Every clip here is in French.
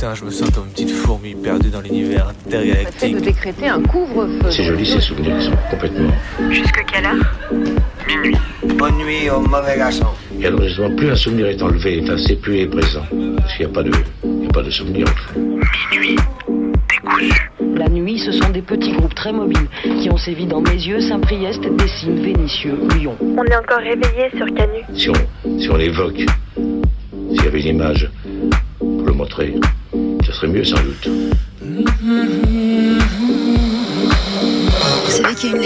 Putain, je me sens comme une petite fourmi perdue dans l'univers intergalactique. de décréter un couvre-feu. C'est joli ces souvenirs qui sont complètement. Jusque quelle heure? Minuit. Bonne nuit au mauvais garçon. Et alors justement, plus un souvenir est enlevé, enfin c'est plus est présent. Parce qu'il n'y a pas de. Il y a pas de souvenir en fait. Minuit. Décousu. La nuit, ce sont des petits groupes très mobiles qui ont sévi dans Mézieux, Saint-Priest, Dessines, Vénissieux, Lyon. On est encore réveillé sur Canu. Si on, si on l'évoque, s'il y avait une image pour le montrer, mieux sans doute.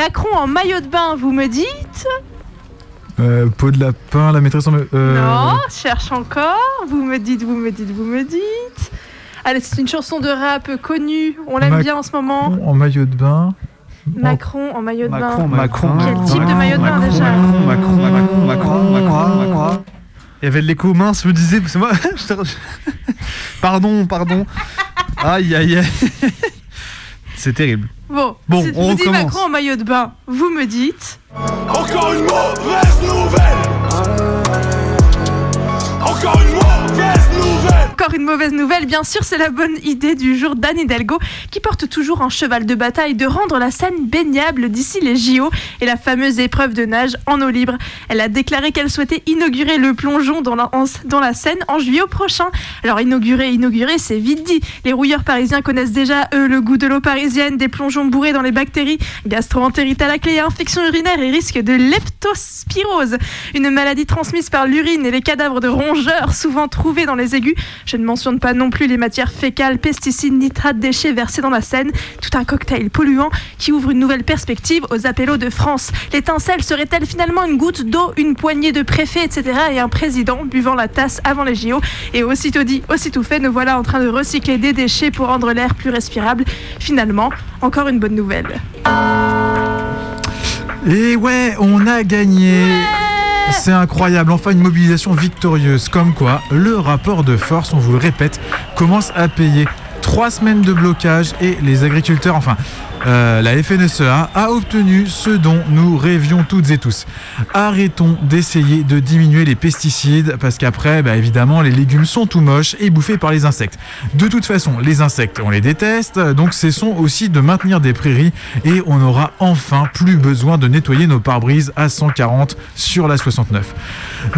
Macron en maillot de bain, vous me dites Euh, peau de lapin, la maîtresse en. euh, Non, cherche encore. Vous me dites, vous me dites, vous me dites. Allez, c'est une chanson de rap connue. On l'aime Mac- bien en ce moment. En maillot de bain. Macron en maillot de bain. Macron. Quel type de maillot de bain déjà Macron, Macron, Macron, Macron, Macron, Macron. Il y avait de l'écho mince, me disait. C'est moi. pardon, pardon. Aïe, aïe, aïe. C'est terrible. Bon, Bon, si je on vous recommence. Macron en maillot de bain, vous me dites. Encore une mauvaise nouvelle Encore une mauvaise nouvelle, bien sûr, c'est la bonne idée du jour d'Anne Hidalgo, qui porte toujours en cheval de bataille de rendre la Seine baignable d'ici les JO et la fameuse épreuve de nage en eau libre. Elle a déclaré qu'elle souhaitait inaugurer le plongeon dans la, Seine en juillet prochain. Alors inaugurer, inaugurer, c'est vite dit. Les rouilleurs parisiens connaissent déjà, eux, le goût de l'eau parisienne, des plongeons bourrés dans les bactéries, gastro-entérite à la clé, infection urinaire et risque de leptospirose, une maladie transmise par l'urine et les cadavres de rongeurs souvent trouvés dans les égouts. Je ne mentionne pas non plus les matières fécales, pesticides, nitrates, déchets versés dans la Seine. Tout un cocktail polluant qui ouvre une nouvelle perspective aux appellos de France. L'étincelle serait-elle finalement une goutte d'eau, une poignée de préfets, etc. et un président buvant la tasse avant les JO Et aussitôt dit, aussitôt fait, nous voilà en train de recycler des déchets pour rendre l'air plus respirable. Finalement, encore une bonne nouvelle. Et ouais, on a gagné. C'est incroyable, enfin une mobilisation victorieuse. Comme quoi, le rapport de force, on vous le répète, commence à payer. Trois semaines de blocage et les agriculteurs, enfin euh, la FNSEA, a obtenu ce dont nous rêvions toutes et tous. Arrêtons d'essayer de diminuer les pesticides parce qu'après, bah, évidemment, les légumes sont tout moches et bouffés par les insectes. De toute façon, les insectes, on les déteste, donc cessons aussi de maintenir des prairies et on aura enfin plus besoin de nettoyer nos pare-brises à 140 sur la 69.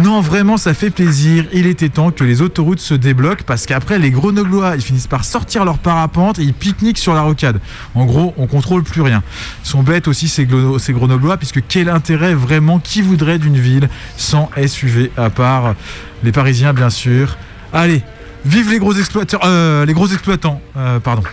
Non, vraiment, ça fait plaisir. Il était temps que les autoroutes se débloquent parce qu'après, les Grenoblois, ils finissent par sortir leur parapente et ils pique-niquent sur la rocade. En gros, on contrôle plus rien. Sont bêtes aussi ces, Grenoblois puisque quel intérêt vraiment qui voudrait d'une ville sans SUV à part les Parisiens, bien sûr. Allez, vive les gros exploiteurs, euh, les gros exploitants, euh, pardon.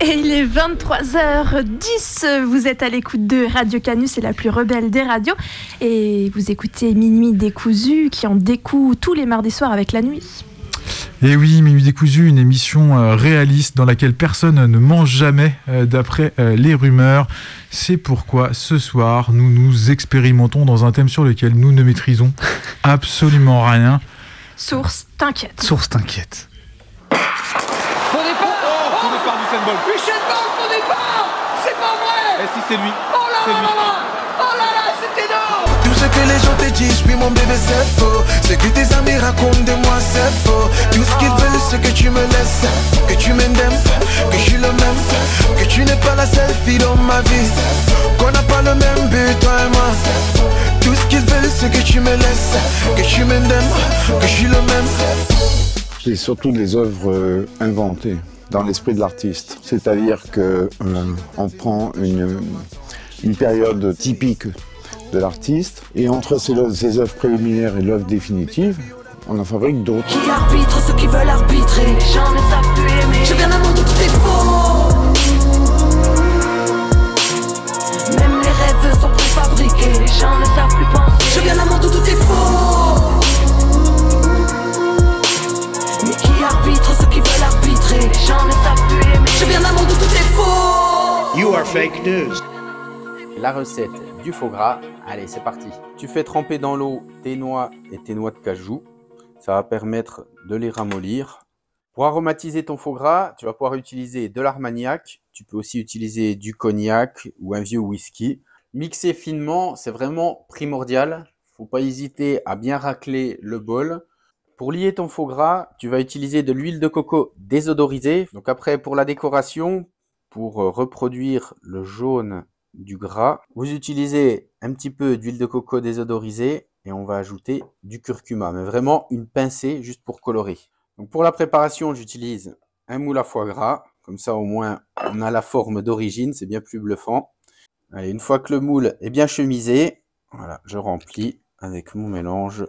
Et il est 23h10, vous êtes à l'écoute de Radio Canus, c'est la plus rebelle des radios. Et vous écoutez Minuit décousu qui en découe tous les mardis soirs avec la nuit. Et oui, Minuit décousu, une émission euh, réaliste dans laquelle personne ne mange jamais euh, d'après euh, les rumeurs. C'est pourquoi ce soir, nous nous expérimentons dans un thème sur lequel nous ne maîtrisons absolument rien. Source, t'inquiète. Source t'inquiète. Départ départ du Bolt. Usain Bolt au départ C'est pas vrai Et si c'est lui Oh là là lui. là là Oh là là, c'est énorme Tout ce que les gens te disent, oui mon bébé c'est faux. Ce que tes amis racontent de moi c'est faux. Tout ce qu'ils veulent c'est que tu me laisses. Que tu m'aimes, que je suis le même. Que tu n'es pas la seule fille dans ma vie. Qu'on n'a pas le même but toi et moi. Tout ce qu'ils veulent c'est que tu me laisses. Que tu m'aimes, que je suis le même. C'est surtout des œuvres euh, inventées dans l'esprit de l'artiste. C'est-à-dire que euh, prend une, une période typique de l'artiste et entre ces, ces œuvres préliminaires et l'œuvre définitive, on en fabrique d'autres. La recette du faux gras, allez c'est parti. Tu fais tremper dans l'eau tes noix et tes noix de cajou. Ça va permettre de les ramollir. Pour aromatiser ton faux gras, tu vas pouvoir utiliser de l'armagnac. Tu peux aussi utiliser du cognac ou un vieux whisky. Mixer finement, c'est vraiment primordial. Faut pas hésiter à bien racler le bol. Pour lier ton faux gras, tu vas utiliser de l'huile de coco désodorisée. Donc après, pour la décoration, pour reproduire le jaune du gras, vous utilisez un petit peu d'huile de coco désodorisée et on va ajouter du curcuma, mais vraiment une pincée juste pour colorer. Donc pour la préparation, j'utilise un moule à foie gras, comme ça au moins on a la forme d'origine, c'est bien plus bluffant. Allez, une fois que le moule est bien chemisé, voilà, je remplis avec mon mélange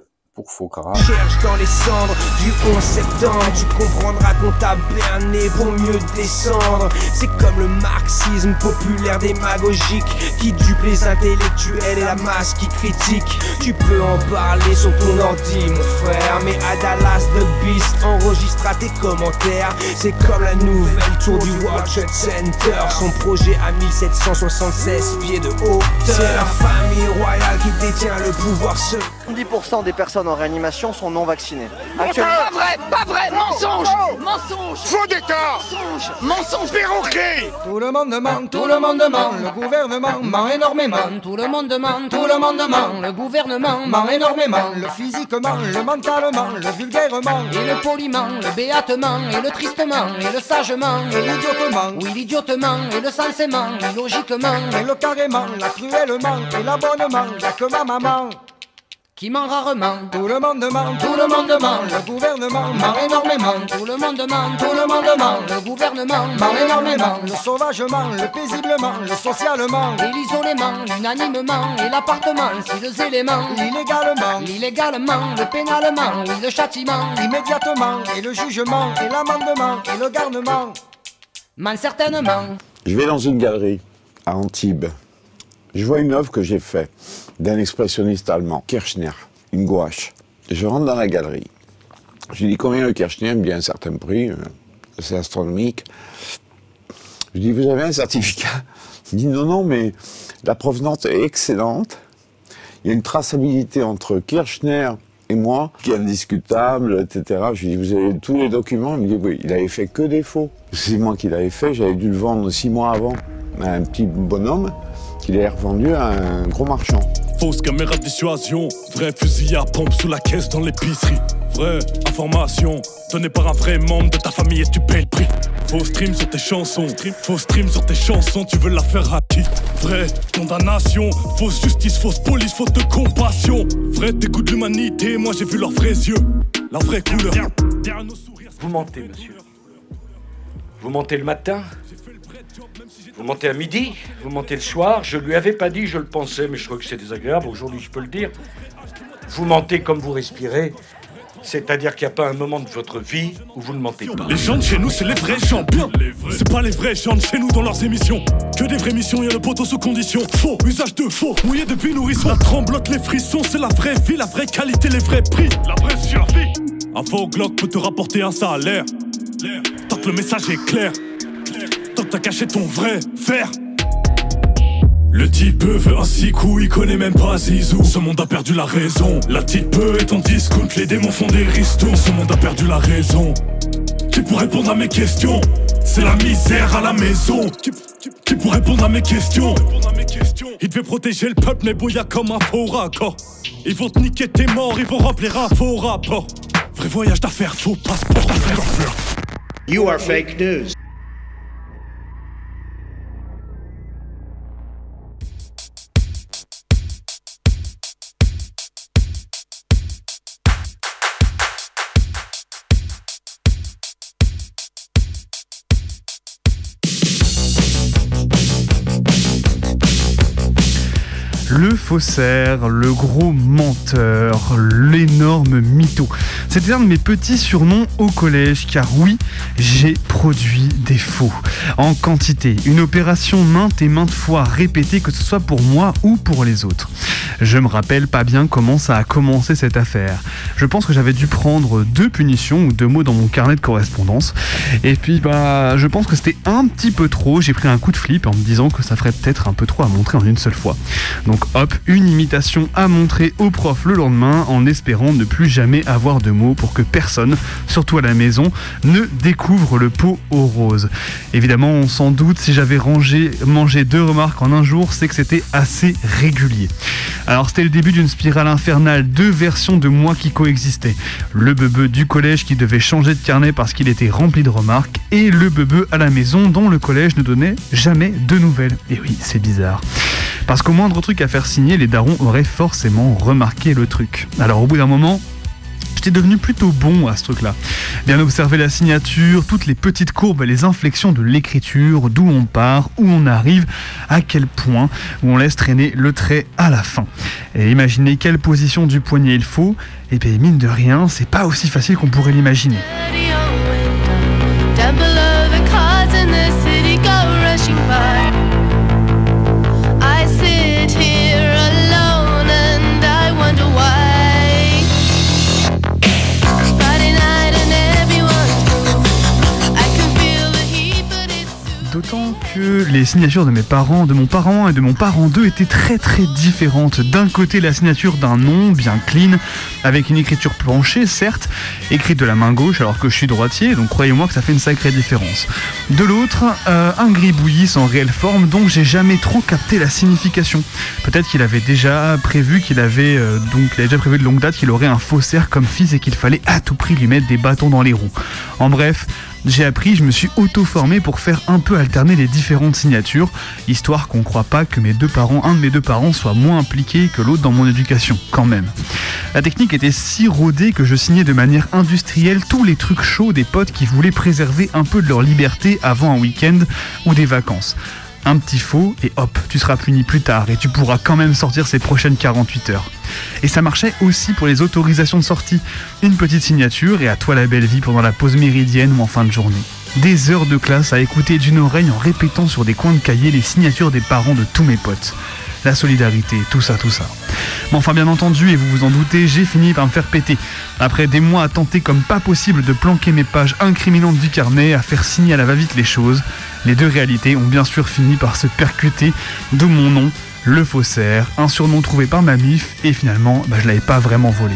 Cherche dans les cendres du 11 septembre. Tu comprendras qu'on t'a berné pour mieux descendre. C'est comme le marxisme populaire démagogique Qui dupe les intellectuels et la masse qui critique. Tu peux en parler sur ton ordi mon frère Mais à Dallas The Beast enregistra tes commentaires. C'est comme la nouvelle tour du World Trade Center. Son projet à 1776 pieds de hauteur. C'est la famille royale qui détient le pouvoir seul 10% des personnes en réanimation sont non vaccinées. Pas vrai, pas vrai, mensonge. Mensonge. Faux d'état. Mensonge. Mensonge. Perroquet. Tout le monde ment, tout le monde ment, le gouvernement ment énormément. Tout le monde ment, tout le monde ment, le gouvernement Ment énormément, le physiquement, le mentalement, le vulgairement. Et le poliment, le béatement, et le tristement, et le sagement, Et l'idiotement, Oui, l'idiotement, et le sensément, et logiquement, et le carrément, la cruellement, et l'abonnement, y'a que ma maman. Qui ment rarement. Tout le monde ment, tout le monde ment, le gouvernement ment énormément. Tout le monde ment, Tout le monde ment, le gouvernement ment énormément. Le sauvagement, le paisiblement, le socialement, Et l'isolement, l'unanimement, et l'appartement, si les éléments. l'illégalement, L'illégalement, le pénalement, oui, le châtiment. immédiatement, et le jugement, et l'amendement, et le garnement. Ment certainement. Je vais dans une galerie à Antibes. Je vois une œuvre que j'ai faite d'un expressionniste allemand, Kirchner, une gouache. Je rentre dans la galerie. Je lui dis combien le Kirchner me dit un certain prix, euh, c'est astronomique. Je dis vous avez un certificat? Il dit non non mais la provenance est excellente. Il y a une traçabilité entre Kirchner et moi qui est indiscutable, etc. Je lui dis vous avez tous les documents? Il me dit oui, il avait fait que des faux. C'est moi qui l'avais fait, j'avais dû le vendre six mois avant à un petit bonhomme qu'il avait revendu à un gros marchand. Fausse caméra de dissuasion, vrai fusil à pompe sous la caisse dans l'épicerie. Vraie information, donnée par un vrai membre de ta famille et tu payes le prix. Faux stream sur tes chansons, faux stream sur tes chansons, tu veux la faire à qui Vraie condamnation, fausse justice, fausse police, faute de compassion. Vrai dégoût de l'humanité, moi j'ai vu leurs vrais yeux, la vraie couleur. Vous mentez, monsieur. Vous mentez le matin Vous mentez à midi Vous mentez le soir Je lui avais pas dit, je le pensais, mais je trouve que c'est désagréable. Aujourd'hui, je peux le dire. Vous mentez comme vous respirez. C'est-à-dire qu'il n'y a pas un moment de votre vie où vous ne mentez pas. Les gens de chez nous, c'est les vrais gens bien. C'est pas les vrais gens de chez nous dans leurs émissions. Que des vraies missions, y a le poteau sous condition. Faux, usage de faux, mouillé depuis nourrisson. La tremblote, les frissons, c'est la vraie vie, la vraie qualité, les vrais prix. La vraie survie. Un faux Glock peut te rapporter un salaire. Tant que le message est clair. T'as caché ton vrai fer. Le type veut un six il connaît même pas Zizou. Ce monde a perdu la raison. La type est en discount, les démons font des ristournes. Ce monde a perdu la raison. Qui pour répondre à mes questions? C'est la misère à la maison qui, pour répondre à mes questions? Ils devaient protéger le peuple, mais bouilla comme un faux raccord. Ils vont te niquer tes morts, ils vont remplir un faux rapport. Vrai voyage d'affaires, faux passeport. You are fake news. Le gros menteur, l'énorme mytho. C'était un de mes petits surnoms au collège, car oui, j'ai produit des faux. En quantité, une opération maintes et maintes fois répétée, que ce soit pour moi ou pour les autres. Je me rappelle pas bien comment ça a commencé cette affaire. Je pense que j'avais dû prendre deux punitions ou deux mots dans mon carnet de correspondance. Et puis, bah, je pense que c'était un petit peu trop. J'ai pris un coup de flip en me disant que ça ferait peut-être un peu trop à montrer en une seule fois. Donc, hop, une imitation à montrer au prof le lendemain en espérant ne plus jamais avoir de mots pour que personne, surtout à la maison, ne découvre le pot au rose. Évidemment, on s'en doute, si j'avais rangé, mangé deux remarques en un jour, c'est que c'était assez régulier. Alors c'était le début d'une spirale infernale, deux versions de moi qui coexistaient. Le bebeu du collège qui devait changer de carnet parce qu'il était rempli de remarques, et le bebeu à la maison dont le collège ne donnait jamais de nouvelles. Et oui, c'est bizarre. Parce qu'au moindre truc à faire signer, les darons auraient forcément remarqué le truc. Alors au bout d'un moment, J'étais devenu plutôt bon à ce truc-là. Bien observer la signature, toutes les petites courbes les inflexions de l'écriture, d'où on part, où on arrive, à quel point, où on laisse traîner le trait à la fin. Et imaginer quelle position du poignet il faut, et bien mine de rien, c'est pas aussi facile qu'on pourrait l'imaginer. Les signatures de mes parents, de mon parent et de mon parent 2 étaient très très différentes. D'un côté, la signature d'un nom bien clean, avec une écriture planchée, certes, écrite de la main gauche alors que je suis droitier, donc croyez-moi que ça fait une sacrée différence. De l'autre, euh, un gribouillis sans réelle forme dont j'ai jamais trop capté la signification. Peut-être qu'il avait déjà prévu qu'il avait euh, donc avait déjà prévu de longue date qu'il aurait un faussaire comme fils et qu'il fallait à tout prix lui mettre des bâtons dans les roues. En bref, j'ai appris, je me suis auto-formé pour faire un peu alterner les différentes signatures, histoire qu'on croit pas que mes deux parents, un de mes deux parents soit moins impliqué que l'autre dans mon éducation, quand même. La technique était si rodée que je signais de manière industrielle tous les trucs chauds des potes qui voulaient préserver un peu de leur liberté avant un week-end ou des vacances. Un petit faux et hop, tu seras puni plus tard et tu pourras quand même sortir ces prochaines 48 heures. Et ça marchait aussi pour les autorisations de sortie. Une petite signature et à toi la belle vie pendant la pause méridienne ou en fin de journée. Des heures de classe à écouter d'une oreille en répétant sur des coins de cahier les signatures des parents de tous mes potes. La solidarité, tout ça, tout ça. Mais enfin, bien entendu, et vous vous en doutez, j'ai fini par me faire péter. Après des mois à tenter comme pas possible de planquer mes pages incriminantes du carnet, à faire signer à la va-vite les choses, les deux réalités ont bien sûr fini par se percuter, d'où mon nom, le faussaire, un surnom trouvé par ma mif, et finalement, bah, je l'avais pas vraiment volé.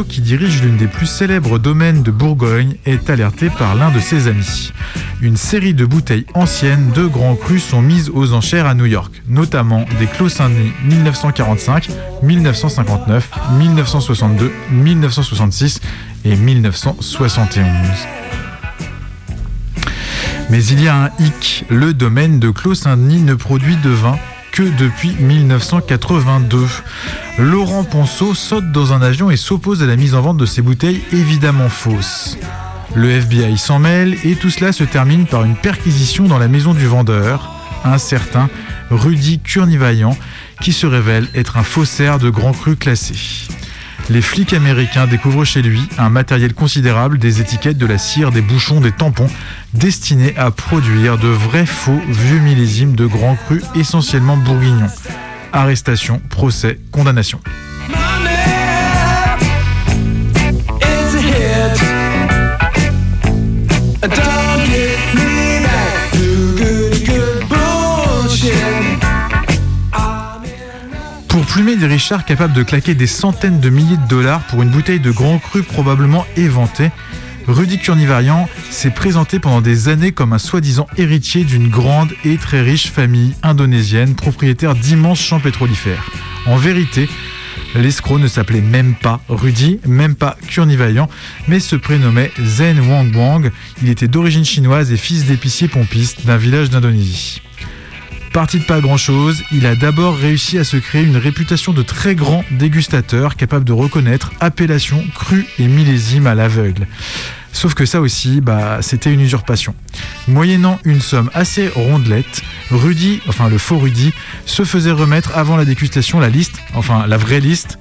Qui dirige l'une des plus célèbres domaines de Bourgogne, est alerté par l'un de ses amis. Une série de bouteilles anciennes de grands crus sont mises aux enchères à New York, notamment des Clos Saint-Denis 1945, 1959, 1962, 1966 et 1971. Mais il y a un hic, le domaine de Clos Saint-Denis ne produit de vin que depuis 1982. Laurent Ponceau saute dans un avion et s'oppose à la mise en vente de ces bouteilles évidemment fausses. Le FBI s'en mêle et tout cela se termine par une perquisition dans la maison du vendeur, un certain Rudy Kurnivaillant, qui se révèle être un faussaire de grands crus classés. Les flics américains découvrent chez lui un matériel considérable, des étiquettes, de la cire, des bouchons, des tampons, destinés à produire de vrais faux vieux millésimes de grands crus essentiellement bourguignons. Arrestation, procès, condamnation. Pour plumer des Richards capables de claquer des centaines de milliers de dollars pour une bouteille de grand cru probablement éventée, Rudy Kurnivarian s'est présenté pendant des années comme un soi-disant héritier d'une grande et très riche famille indonésienne propriétaire d'immenses champs pétrolifères. En vérité, l'escroc ne s'appelait même pas Rudy, même pas Kurnivarian, mais se prénommait Zen Wang Wang. Il était d'origine chinoise et fils d'épicier pompiste d'un village d'Indonésie. Parti de pas grand chose, il a d'abord réussi à se créer une réputation de très grand dégustateur capable de reconnaître appellations, crus et millésimes à l'aveugle. Sauf que ça aussi, bah, c'était une usurpation. Moyennant une somme assez rondelette, Rudy, enfin le faux Rudy, se faisait remettre avant la dégustation la liste, enfin la vraie liste,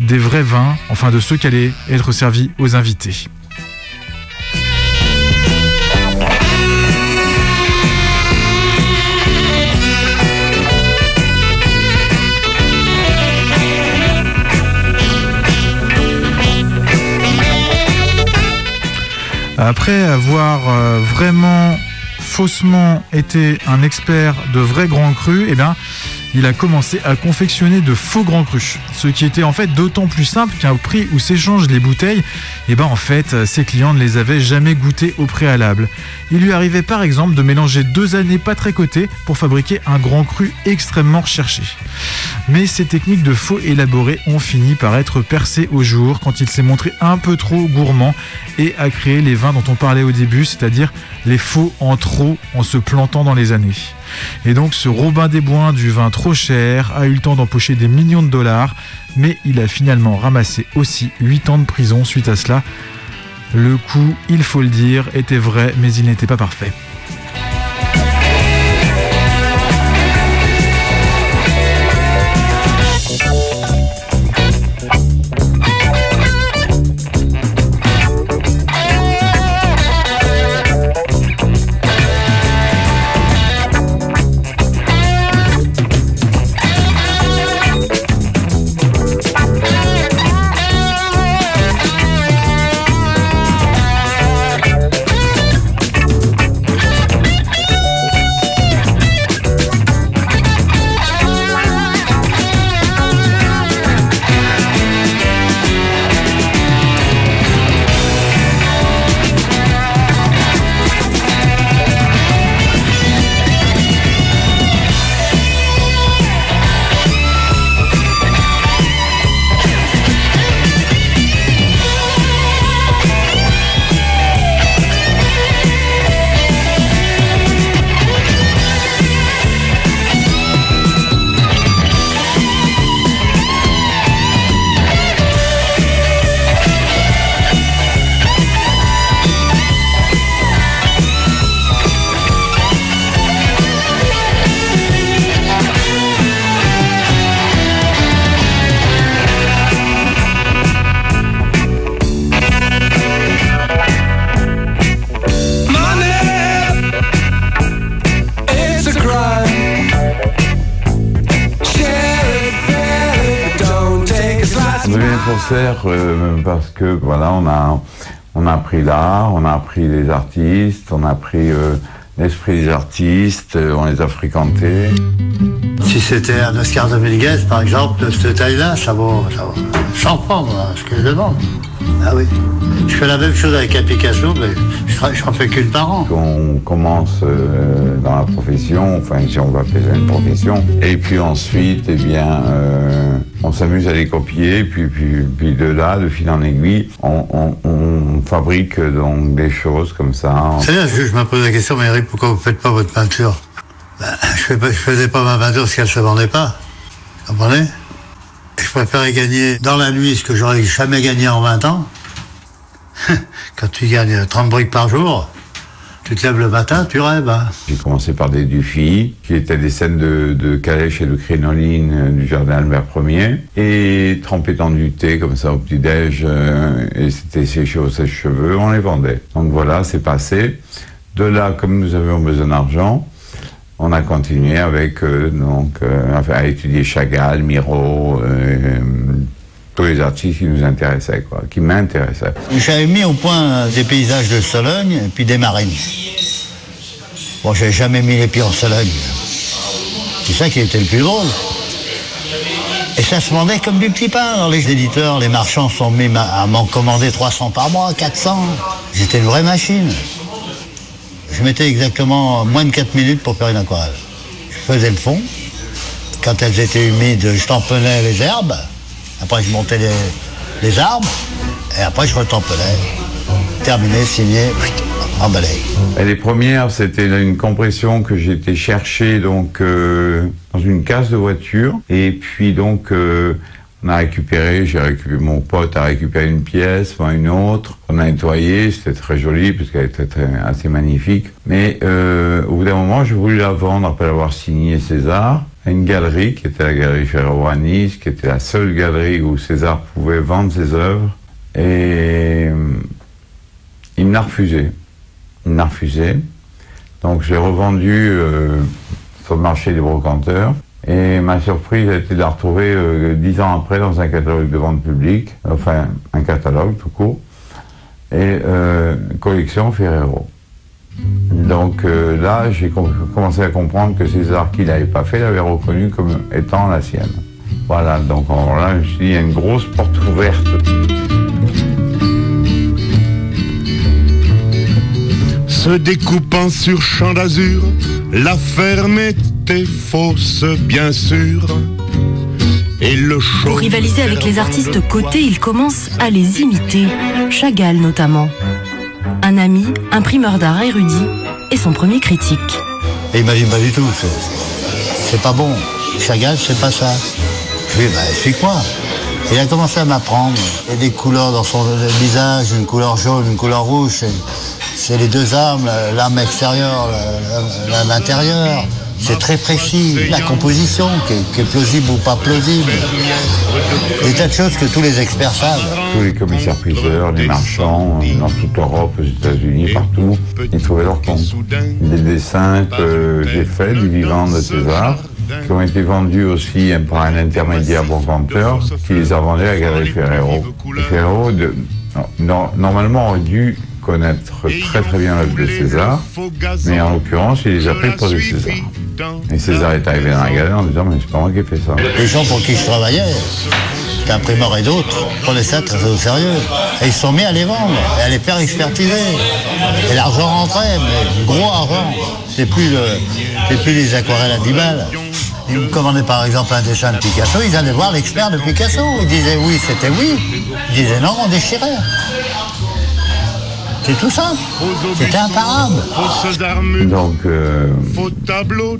des vrais vins, enfin de ceux qui allaient être servis aux invités. Après avoir euh, vraiment faussement été un expert de vrais grands crus, eh bien, il a commencé à confectionner de faux grands crus. Ce qui était en fait d'autant plus simple qu'au prix où s'échangent les bouteilles, eh ben en fait, ses clients ne les avaient jamais goûtés au préalable. Il lui arrivait par exemple de mélanger deux années pas très cotées pour fabriquer un grand cru extrêmement recherché. Mais ces techniques de faux élaborés ont fini par être percées au jour quand il s'est montré un peu trop gourmand et a créé les vins dont on parlait au début, c'est-à-dire les faux en trop en se plantant dans les années. Et donc ce Robin des Bois du vin trop cher a eu le temps d'empocher des millions de dollars, mais il a finalement ramassé aussi 8 ans de prison suite à cela. Le coup, il faut le dire, était vrai, mais il n'était pas parfait. Euh, parce que voilà, on a, on a appris l'art, on a appris les artistes, on a appris euh, l'esprit des artistes, euh, on les a fréquentés. Si c'était un Oscar Dominguez, par exemple, de cette taille-là, ça vaut, ça vaut 100 francs, moi, ce que je demande. Ah oui. Je fais la même chose avec un Picasso, mais je tra- je n'en fais qu'une par an. On commence euh, dans la profession, enfin si on va appeler ça une profession, et puis ensuite, eh bien, euh, on s'amuse à les copier, puis, puis, puis de là, de fil en aiguille, on, on- on fabrique euh, donc des choses comme ça. C'est bien, je, je me pose la question, mais Eric, pourquoi vous ne faites pas votre peinture? Ben, Je je faisais pas ma peinture parce qu'elle ne se vendait pas. Vous comprenez? Je préférais gagner dans la nuit ce que j'aurais jamais gagné en 20 ans. Quand tu gagnes 30 briques par jour, tu te lèves le matin, tu rêves. hein. J'ai commencé par des Dufy, qui étaient des scènes de, de calèche et de crinoline euh, du jardin Albert Ier, et trempé dans du thé comme ça au petit-déj, euh, et c'était séché au sèche-cheveux, on les vendait. Donc voilà, c'est passé. De là, comme nous avions besoin d'argent, on a continué avec, euh, donc, euh, à étudier Chagall, Miro, euh, tous les artistes qui nous intéressaient, quoi, qui m'intéressaient. J'avais mis au point des paysages de Sologne puis des marines. Bon, j'avais jamais mis les pieds en Sologne. C'est ça qui était le plus drôle. Et ça se vendait comme du petit pain. Les éditeurs, les marchands sont mis à m'en commander 300 par mois, 400. J'étais une vraie machine. Je mettais exactement moins de 4 minutes pour faire une aquarelle. Je faisais le fond. Quand elles étaient humides, je tamponnais les herbes. Après, je montais les, les arbres. Et après, je retamponnais. Terminé, signé, emballé. Et les premières, c'était une compression que été chercher donc euh, dans une case de voiture. Et puis donc euh, on a récupéré, j'ai récupéré, mon pote a récupéré une pièce, moi une autre. On a nettoyé, c'était très joli parce qu'elle était assez magnifique. Mais euh, au bout d'un moment, j'ai voulu la vendre après avoir signé César à une galerie qui était la galerie Ferro à Nice, qui était la seule galerie où César pouvait vendre ses œuvres. Et euh, il me l'a refusé. Il me l'a refusé. Donc j'ai revendu euh, sur le marché des brocanteurs. Et ma surprise a été de la retrouver euh, dix ans après dans un catalogue de vente publique, enfin un catalogue tout court, et euh, collection Ferrero. Donc euh, là, j'ai com- commencé à comprendre que César, qui l'avait pas fait, l'avait reconnu comme étant la sienne. Voilà, donc là, je dit, il y a une grosse porte ouverte. Se découpant sur champ d'azur, la ferme était fausse, bien sûr. Et le chaud. Pour rivaliser avec les artistes cotés, il commence à les imiter, Chagall notamment. Un ami, imprimeur d'art érudit, et son premier critique. Et il m'a dit, pas du tout, c'est- c'est pas bon. Chagall, c'est pas ça. Je lui ai dit, bah, explique-moi. Il a commencé à m'apprendre. Il y a des couleurs dans son visage, une couleur jaune, une couleur rouge. C'est- C'est les deux armes, la- l'arme extérieure, la- la- l'intérieur. C'est très précis. La composition, qui est, qui est plausible ou pas plausible. Des tas de choses que tous les experts savent. Tous les commissaires-priseurs, les marchands, euh, dans toute l'Europe, aux États-Unis, partout, ils trouvaient leur compte. Des dessins que j'ai faits du vivant de César, qui ont été vendus aussi par un intermédiaire brocanteur, qui les a vendus à Galerie Ferrero. Et Ferrero, de- non, normalement, aurait dû connaître très très bien l'œuvre de César, mais en l'occurrence, il les a pris pour du César. Et César est arrivé dans la galerie en disant, mais c'est pas moi qui ai fait ça. Les gens pour qui je travaillais, d'imprimeurs et d'autres, prenaient ça très au sérieux. Et ils se sont mis à les vendre, et à les faire expertiser. Et l'argent rentrait, mais gros argent. C'est plus, le, plus les aquarelles à 10 balles. Ils me commandaient par exemple un dessin de Picasso, ils allaient voir l'expert de Picasso. Ils disaient oui, c'était oui. Ils disaient non, on déchirait. C'est tout simple. C'était imparable. Donc, euh,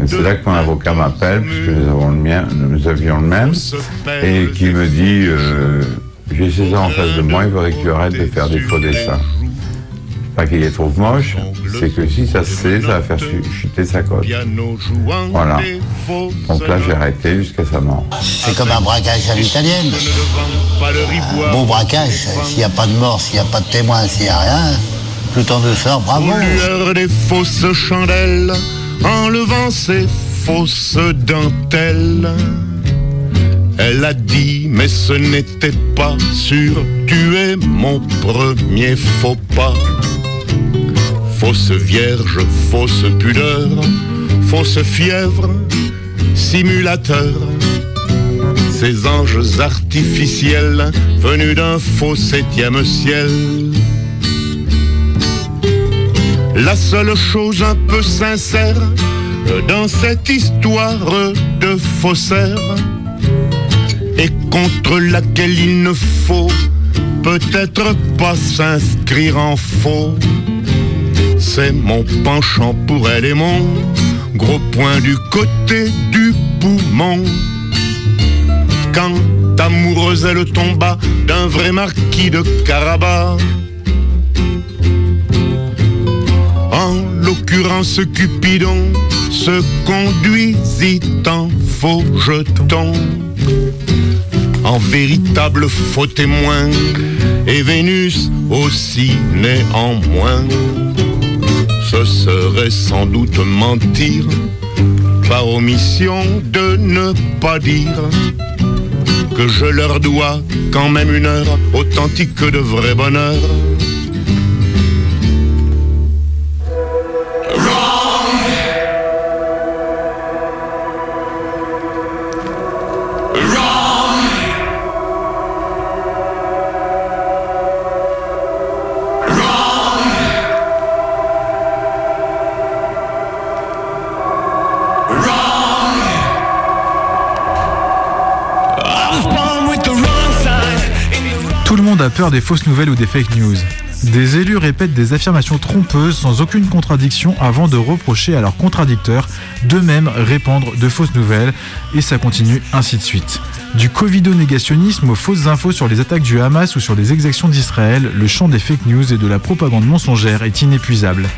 c'est là que mon avocat m'appelle, puisque nous, avons le mien, nous avions le même, et qui me dit euh, J'ai César en face de moi, il faudrait que tu arrêtes de faire des faux dessins. Pas qu'il les trouve moches, c'est que si ça se sait, ça va faire chu- chuter sa cote. Voilà. Donc là, j'ai arrêté jusqu'à sa mort. C'est comme un braquage à l'italienne. Un beau braquage, s'il n'y a pas de mort, s'il n'y a pas de témoin, s'il n'y a rien, tout en douceur, bravo. lueur des fausses chandelles, enlevant ses fausses dentelles. Elle a dit, mais ce n'était pas sûr, tu es mon premier faux pas. Fausse vierge, fausse pudeur, fausse fièvre, simulateur. Ces anges artificiels venus d'un faux septième ciel. La seule chose un peu sincère dans cette histoire de faussaire et contre laquelle il ne faut peut-être pas s'inscrire en faux. C'est mon penchant pour elle et mon gros point du côté du poumon. Quand amoureuse elle tomba d'un vrai marquis de Carabas. L'occurrence Cupidon se conduisit en faux jeton, en véritable faux témoin, et Vénus aussi néanmoins. Ce serait sans doute mentir, par omission de ne pas dire que je leur dois quand même une heure authentique de vrai bonheur. Peur des fausses nouvelles ou des fake news. Des élus répètent des affirmations trompeuses sans aucune contradiction avant de reprocher à leurs contradicteurs d'eux-mêmes répandre de fausses nouvelles et ça continue ainsi de suite. Du covido-négationnisme aux fausses infos sur les attaques du Hamas ou sur les exactions d'Israël, le champ des fake news et de la propagande mensongère est inépuisable.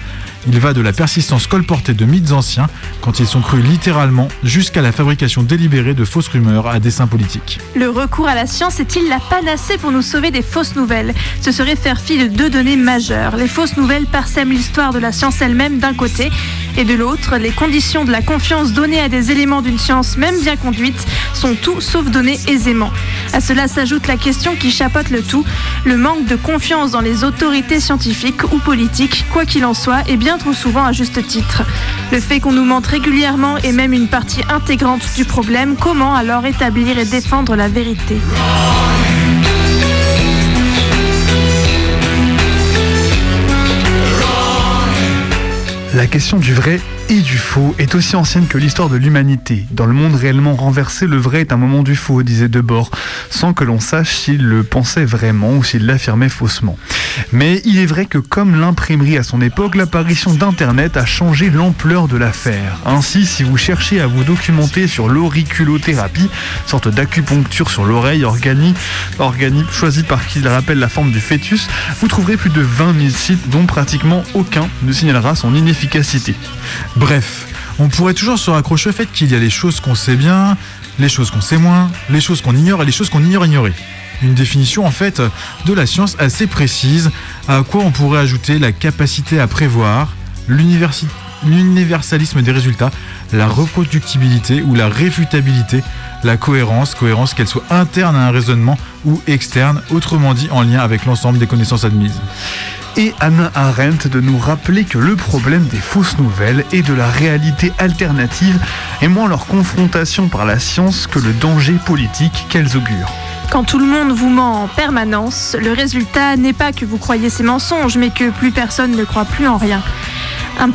Il va de la persistance colportée de mythes anciens, quand ils sont crus littéralement, jusqu'à la fabrication délibérée de fausses rumeurs à dessein politique. Le recours à la science est-il la panacée pour nous sauver des fausses nouvelles? Ce serait faire fi de deux données majeures. Les fausses nouvelles parsèment l'histoire de la science elle-même d'un côté, et de l'autre, les conditions de la confiance donnée à des éléments d'une science même bien conduite sont tout sauf données aisément. À cela s'ajoute la question qui chapeaute le tout, le manque de confiance dans les autorités scientifiques ou politiques, quoi qu'il en soit, bien trop souvent à juste titre. Le fait qu'on nous mente régulièrement est même une partie intégrante du problème, comment alors établir et défendre la vérité? La question du vrai et du faux est aussi ancienne que l'histoire de l'humanité. Dans le monde réellement renversé, le vrai est un moment du faux, disait Debord, sans que l'on sache s'il le pensait vraiment ou s'il l'affirmait faussement. Mais il est vrai que comme l'imprimerie à son époque, l'apparition d'Internet a changé l'ampleur de l'affaire. Ainsi, si vous cherchez à vous documenter sur l'auriculothérapie, sorte d'acupuncture sur l'oreille organique, organique choisie par qui rappelle la forme du fœtus, vous trouverez plus de 20 000 sites dont pratiquement aucun ne signalera son inefficacité. Bref, on pourrait toujours se raccrocher au fait qu'il y a les choses qu'on sait bien, les choses qu'on sait moins, les choses qu'on ignore et les choses qu'on ignore ignorer. Une définition en fait de la science assez précise, à quoi on pourrait ajouter la capacité à prévoir, l'universalisme des résultats, la reproductibilité ou la réfutabilité, la cohérence, cohérence qu'elle soit interne à un raisonnement ou externe, autrement dit en lien avec l'ensemble des connaissances admises. Et Anna Arendt de nous rappeler que le problème des fausses nouvelles et de la réalité alternative est moins leur confrontation par la science que le danger politique qu'elles augurent. Quand tout le monde vous ment en permanence, le résultat n'est pas que vous croyez ces mensonges, mais que plus personne ne croit plus en rien. Un,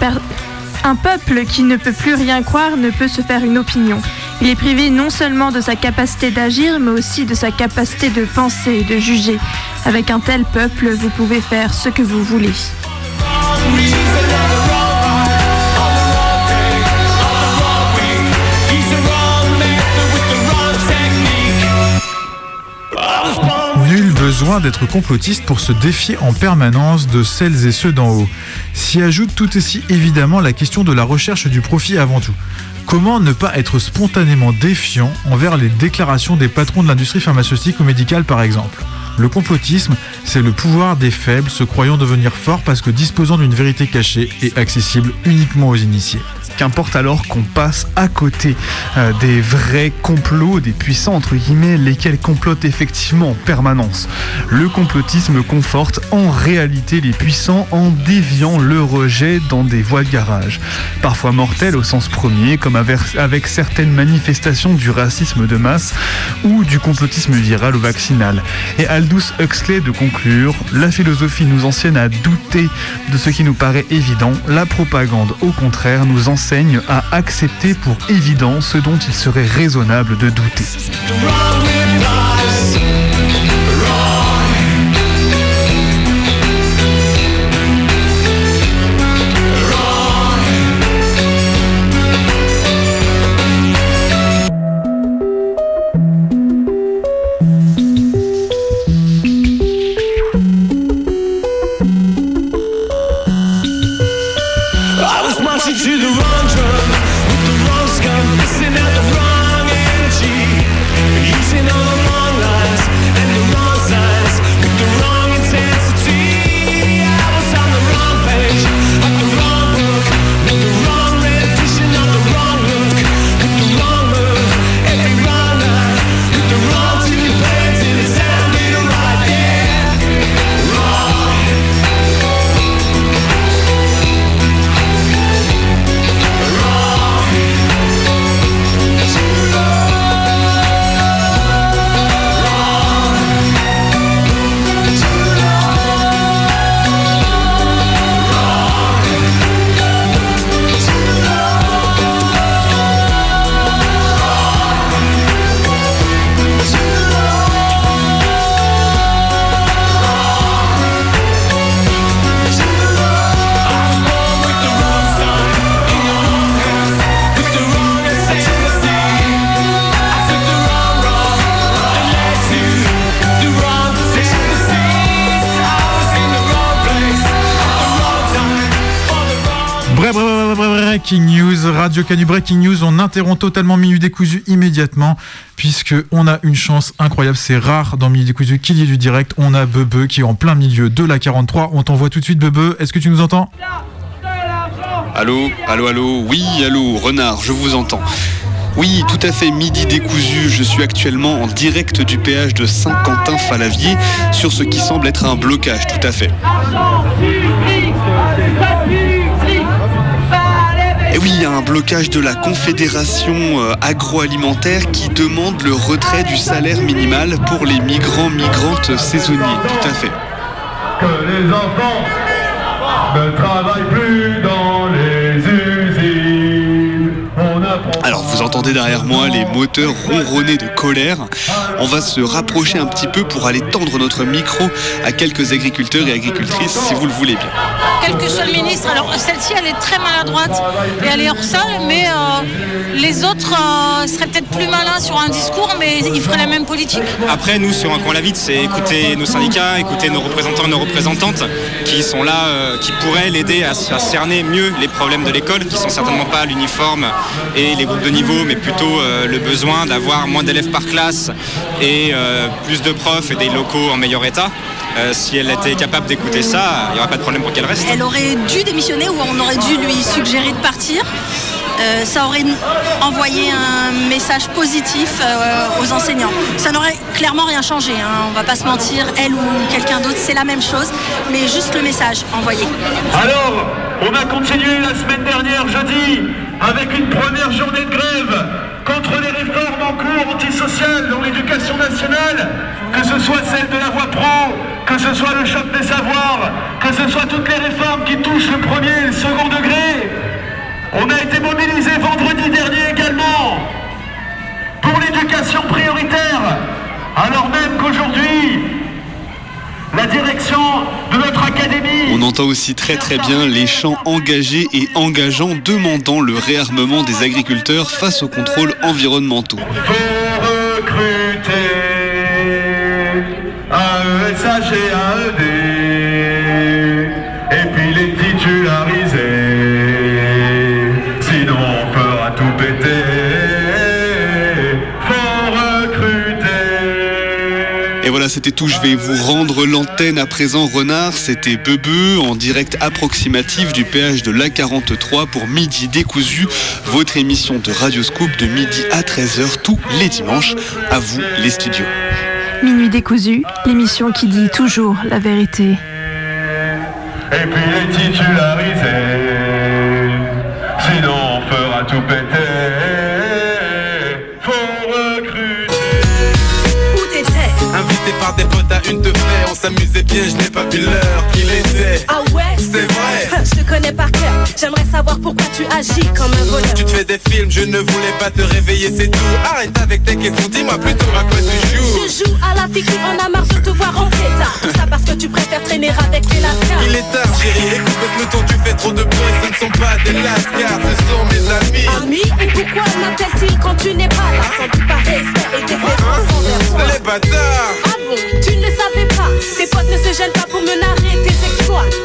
un peuple qui ne peut plus rien croire ne peut se faire une opinion. Il est privé non seulement de sa capacité d'agir, mais aussi de sa capacité de penser et de juger. Avec un tel peuple, vous pouvez faire ce que vous voulez. Nul besoin d'être complotiste pour se défier en permanence de celles et ceux d'en haut. S'y ajoute tout aussi évidemment la question de la recherche du profit avant tout. Comment ne pas être spontanément défiant envers les déclarations des patrons de l'industrie pharmaceutique ou médicale par exemple? Le complotisme, c'est le pouvoir des faibles se croyant devenir forts parce que disposant d'une vérité cachée et accessible uniquement aux initiés. Qu'importe alors qu'on passe à côté euh, des vrais complots, des puissants entre guillemets, lesquels complotent effectivement en permanence. Le complotisme conforte en réalité les puissants en déviant le rejet dans des voies de garage. Parfois mortelles au sens premier, comme avec, certaines manifestations du racisme de masse ou du complotisme viral ou vaccinal. Aldous Huxley de conclure, la philosophie nous enseigne à douter de ce qui nous paraît évident, la propagande au contraire nous enseigne à accepter pour évident ce dont il serait raisonnable de douter. She's a Radio Canu Breaking News, on interrompt totalement Minute Décousu immédiatement, puisque on a une chance incroyable, c'est rare dans Minute Décousu qu'il y ait du direct, on a Bebe qui est en plein milieu de la 43, on t'envoie tout de suite Bebe, est-ce que tu nous entends? Allô, allô, allô, oui, allô, renard, je vous entends. Oui, tout à fait, midi décousu, je suis actuellement en direct du péage de Saint-Quentin-Falavier sur ce qui semble être un blocage, tout à fait. Oui, un blocage de la Confédération euh, agroalimentaire qui demande le retrait du salaire minimal pour les migrants migrantes saisonniers, tout à fait. Que les enfants ne travaillent plus dans entendez derrière moi les moteurs ronronner de colère. On va se rapprocher un petit peu pour aller tendre notre micro à quelques agriculteurs et agricultrices si vous le voulez bien. quel que soit le ministre. Alors celle-ci, elle est très maladroite et elle est hors sol, mais euh, les autres euh, seraient peut-être plus malins sur un discours, mais ils feraient la même politique. Après, nous, sur un coin la vite, c'est écouter nos syndicats, écouter nos représentants et nos représentantes qui sont là, euh, qui pourraient l'aider à, à cerner mieux les problèmes de l'école, qui sont certainement pas l'uniforme et les groupes de niveau, mais plutôt euh, le besoin d'avoir moins d'élèves par classe et euh, plus de profs et des locaux en meilleur état. Euh, si elle était capable d'écouter ça, il n'y aurait pas de problème pour qu'elle reste. Elle aurait dû démissionner ou on aurait dû lui suggérer de partir. Euh, ça aurait envoyé un message positif euh, aux enseignants. Ça n'aurait clairement rien changé, hein. on va pas se mentir, elle ou quelqu'un d'autre, c'est la même chose, mais juste le message envoyé. Alors, on a continué la semaine dernière, jeudi, avec une première journée de grève contre les réformes en cours antisociales dans l'éducation nationale, que ce soit celle de la voie pro, que ce soit le choc des savoirs, que ce soit toutes les réformes qui touchent le premier et le second degré. On a été mobilisé vendredi dernier également pour l'éducation prioritaire, alors même qu'aujourd'hui, la direction de notre académie On entend aussi très très bien les chants engagés et engageants demandant le réarmement des agriculteurs face aux contrôles environnementaux. recruter AESH et AED c'était tout. Je vais vous rendre l'antenne à présent, Renard. C'était Bebeu en direct approximatif du péage de l'A43 pour Midi Décousu, votre émission de Radioscoop de midi à 13h tous les dimanches. À vous, les studios. Minuit décousu, l'émission qui dit toujours la vérité. Et puis les titularisés, sinon on fera tout péter. S'amusait bien, je n'ai pas vu l'heure qu'il Ah ouais C'est vrai. Je te connais par cœur. J'aimerais savoir pourquoi tu agis comme un voleur. Tu te fais des films, je ne voulais pas te réveiller, c'est tout. Arrête avec tes questions, dis-moi plutôt à quoi tu joues. Je joue à la fille qui en a marre de te voir rentrer tard. Tout ça parce que tu préfères traîner avec les lascars. Il est tard, chérie, écoute le peloton, tu fais trop de bruit, ce ne sont pas des lascars, ce sont mes amis. Amis, et pourquoi m'appelle-t-il quand tu n'es pas là? Sans doute par respect et envers toi. Les bâtards Ah bon, tu ne le savais pas Tes potes ne se gênent pas pour me narrer tes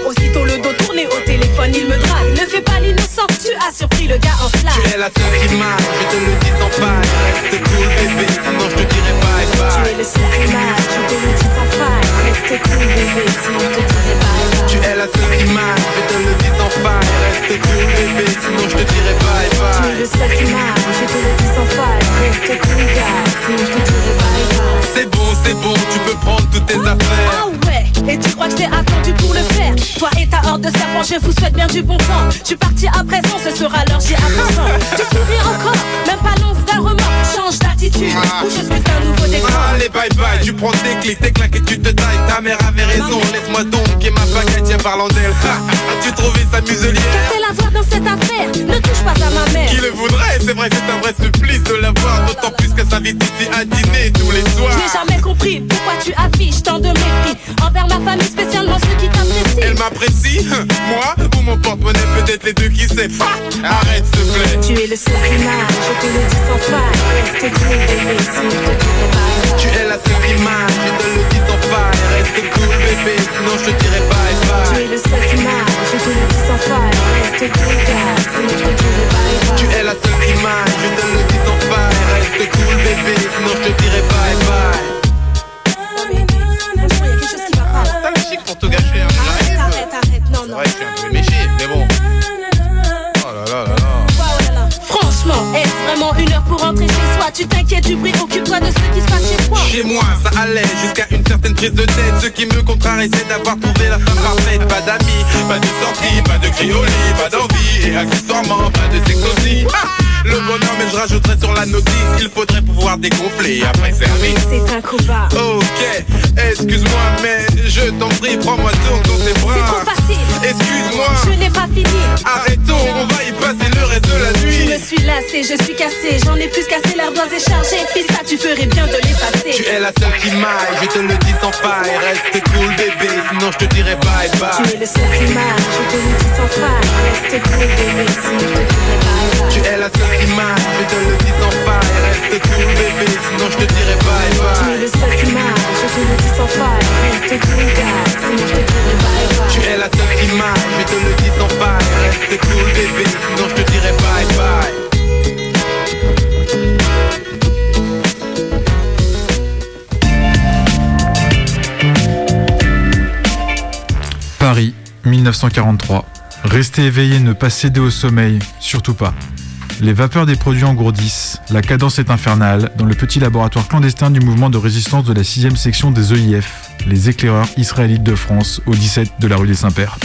Aussitôt le dos tourné au téléphone, il me drague Ne fais pas l'innocent, tu as surpris le gars en flamme Tu es la seule qui je te le dis sans faille. Reste cool, bébé, sinon je te dirai bye Tu bye. es le seul qui marche, je te le dis sans faille Reste cool bébé, sinon je te dirai bye bye Tu es la seule qui je te le dis sans faille. Reste cool, bébé, sinon je te dirai bye Tu es bye. le seul qui je te le dis sans faille Reste cool gars, sinon je te dirai bye bye C'est bon, c'est bon, tu peux prendre toutes tes affaires. Je vous souhaite bien du bon temps. Tu partis à présent, ce sera l'heure, j'y attends Tu souris encore, même pas remords Ou je suis un nouveau Allez bye bye, tu prends tes clics, tes claques et tu te tailles. Ta mère avait raison, laisse-moi donc et ma baguette, tiens parlant d'elle. As-tu trouvé sa muselière? Qu'a-t-elle à voir dans cette affaire. Ne touche pas à ma mère. Qui le voudrait, c'est vrai c'est un vrai supplice de la voir D'autant plus qu'elle s'invite ici à dîner tous les soirs. Je n'ai jamais compris pourquoi tu affiches tant de mépris Envers ma famille, spécialement ceux qui t'apprécient. Elle m'apprécie, moi ou mon porte-monnaie peut-être les deux qui sait Arrête s'il te plaît. Tu es le seul je te le dis sans faille. Reste Tu es la seule marche, je te le dis sans faille. Reste cool bébé, sinon je te dirai bye Tu bye es le seul qui marche, je te le dis sans faille. Reste cool gars, sinon je te dirai bye bye. Tu es la seule qui marche, je te le dis sans faille. Reste cool bébé, sinon je te dirai Tu t'inquiètes du bruit, occupe-toi de ce qui se passe chez toi Chez moi, ça allait jusqu'à une certaine prise de tête. Ce qui me contrarie, c'est d'avoir trouvé la femme parfaite. Pas d'amis, pas de sortie, pas de cri au lit, pas d'envie. Et accessoirement, pas de sexe le bonheur, mais je rajouterai sur la notice. Il faudrait pouvoir dégonfler après service. C'est un combat Ok, excuse-moi, mais je t'en prie, prends-moi donc dans tes bras. C'est trop facile Excuse-moi. Je n'ai pas fini Arrêtons, on va y passer le reste de la Je nuit. me suis lassée, je suis cassée J'en ai plus cassé, l'ardoise est chargée Fils, ça tu ferais bien de l'effacer Tu es la seule qui maille, je te le dis sans faille. Reste cool, bébé, sinon je te dirai bye Tu bye. es le seul qui marche, je te le dis sans faille Reste cool bébé, sinon 1943. Restez éveillé, ne pas céder au sommeil, surtout pas. Les vapeurs des produits engourdissent, la cadence est infernale dans le petit laboratoire clandestin du mouvement de résistance de la 6 section des EIF, les éclaireurs israélites de France, au 17 de la rue des Saints-Pères.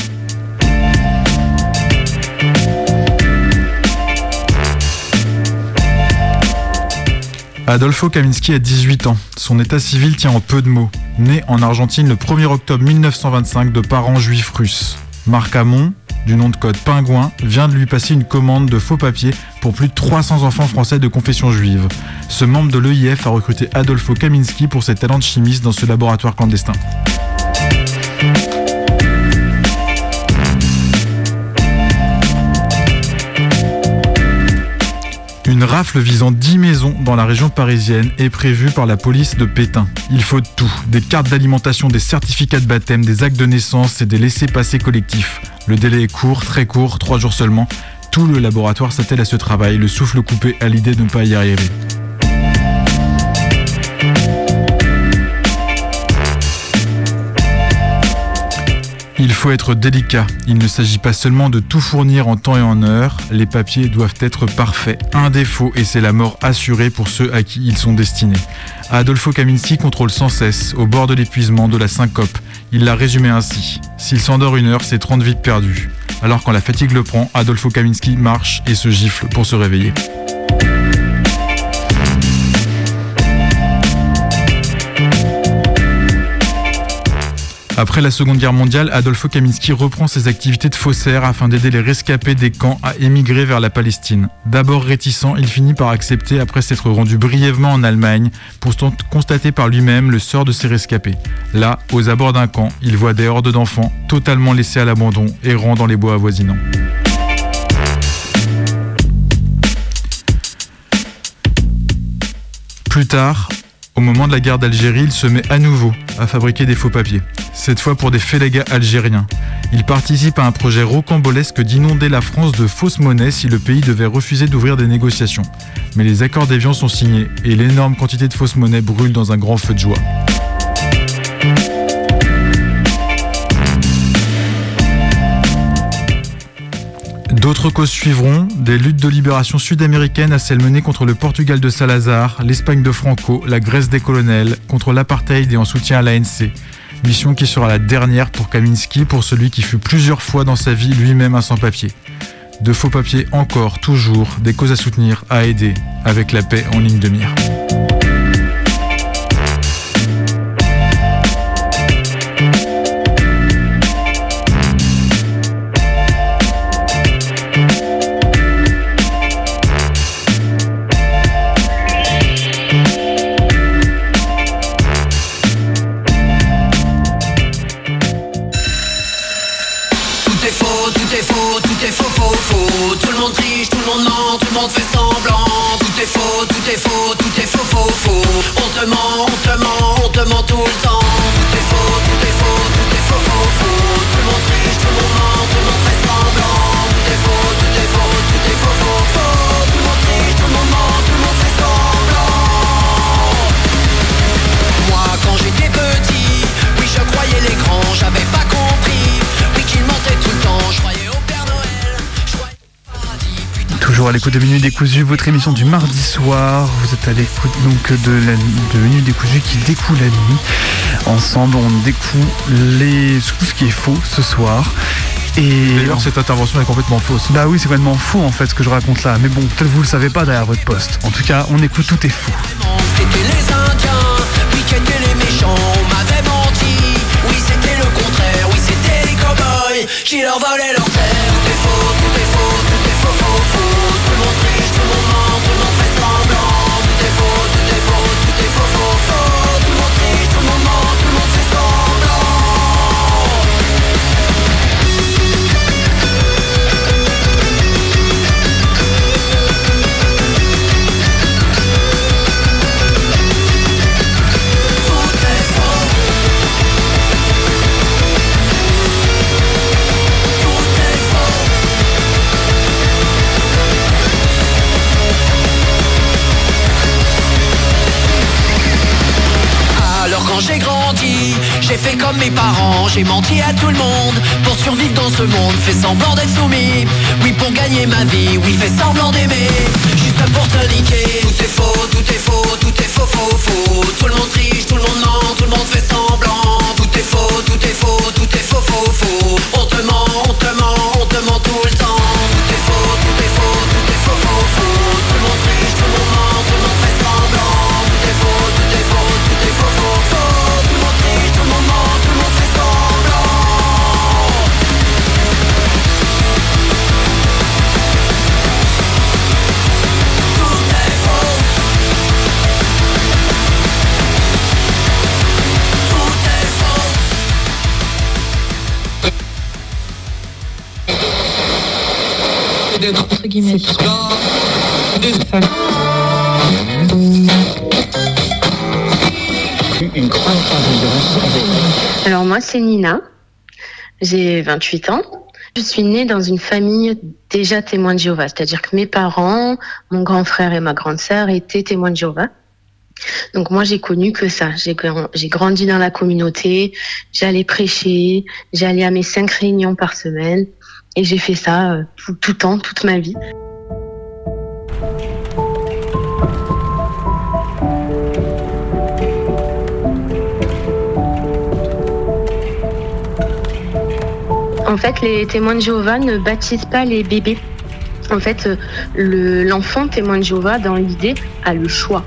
Adolfo Kaminski a 18 ans. Son état civil tient en peu de mots. Né en Argentine le 1er octobre 1925 de parents juifs russes. Marc Hamon, du nom de code Pingouin, vient de lui passer une commande de faux papiers pour plus de 300 enfants français de confession juive. Ce membre de l'EIF a recruté Adolfo Kaminski pour ses talents de chimiste dans ce laboratoire clandestin. Une rafle visant 10 maisons dans la région parisienne est prévue par la police de Pétain. Il faut tout, des cartes d'alimentation, des certificats de baptême, des actes de naissance et des laissés-passer collectifs. Le délai est court, très court, 3 jours seulement. Tout le laboratoire s'attelle à ce travail, le souffle coupé à l'idée de ne pas y arriver. Il faut être délicat. Il ne s'agit pas seulement de tout fournir en temps et en heure. Les papiers doivent être parfaits. Un défaut et c'est la mort assurée pour ceux à qui ils sont destinés. Adolfo Kaminski contrôle sans cesse, au bord de l'épuisement, de la syncope. Il l'a résumé ainsi. S'il s'endort une heure, c'est 30 vies perdues. Alors quand la fatigue le prend, Adolfo Kaminski marche et se gifle pour se réveiller. Après la Seconde Guerre mondiale, Adolfo Kaminski reprend ses activités de faussaire afin d'aider les rescapés des camps à émigrer vers la Palestine. D'abord réticent, il finit par accepter après s'être rendu brièvement en Allemagne pour st- constater par lui-même le sort de ces rescapés. Là, aux abords d'un camp, il voit des hordes d'enfants totalement laissés à l'abandon, errant dans les bois avoisinants. Plus tard, au moment de la guerre d'Algérie, il se met à nouveau à fabriquer des faux papiers, cette fois pour des félagats algériens. Il participe à un projet rocambolesque d'inonder la France de fausses monnaies si le pays devait refuser d'ouvrir des négociations. Mais les accords d'Évian sont signés et l'énorme quantité de fausses monnaies brûle dans un grand feu de joie. D'autres causes suivront, des luttes de libération sud-américaine à celles menées contre le Portugal de Salazar, l'Espagne de Franco, la Grèce des colonels, contre l'apartheid et en soutien à l'ANC. Mission qui sera la dernière pour Kaminski, pour celui qui fut plusieurs fois dans sa vie lui-même un sans-papier. De faux papiers encore, toujours, des causes à soutenir, à aider, avec la paix en ligne de mire. Fait semblant. Tout est faux, tout est faux, tout est faux, faux, faux. On te ment, on te ment, on te ment tout le temps. Toujours à l'écoute de Minuit Décousu, votre émission du mardi soir. Vous êtes à l'écoute donc de, la, de Minuit Décousu qui découle la nuit. Ensemble, on découle les, tout ce qui est faux ce soir. Et D'ailleurs, cette intervention est complètement fausse. Bah oui, c'est complètement faux en fait ce que je raconte là. Mais bon, peut-être vous le savez pas derrière votre poste. En tout cas, on écoute tout est faux. C'était les Indiens, oui qu'étaient les méchants, on m'avait menti. Oui c'était le contraire, oui c'était les cowboys qui leur volaient leur terre. Fait comme mes parents, j'ai menti à tout le monde pour survivre dans ce monde, fait semblant d'être soumis. Oui pour gagner ma vie, oui fait semblant d'aimer, juste pour te niquer. Tout est faux, tout est faux, tout est faux, faux, faux. Tout le monde triche, tout le monde ment, tout le monde fait semblant. Tout est faux, tout est faux, tout est faux, faux, faux. On te ment, on te ment, on te ment tout le temps. Tout est faux, tout est guillemets. Une grande Alors moi c'est Nina, j'ai 28 ans. Je suis née dans une famille déjà témoin de Jéhovah, c'est-à-dire que mes parents, mon grand frère et ma grande sœur étaient témoins de Jéhovah. Donc moi j'ai connu que ça. J'ai grandi dans la communauté, j'allais prêcher, j'allais à mes cinq réunions par semaine et j'ai fait ça euh, tout, tout le temps, toute ma vie. En fait, les témoins de Jéhovah ne baptisent pas les bébés. En fait, euh, le- l'enfant témoin de Jéhovah, dans l'idée, a le choix.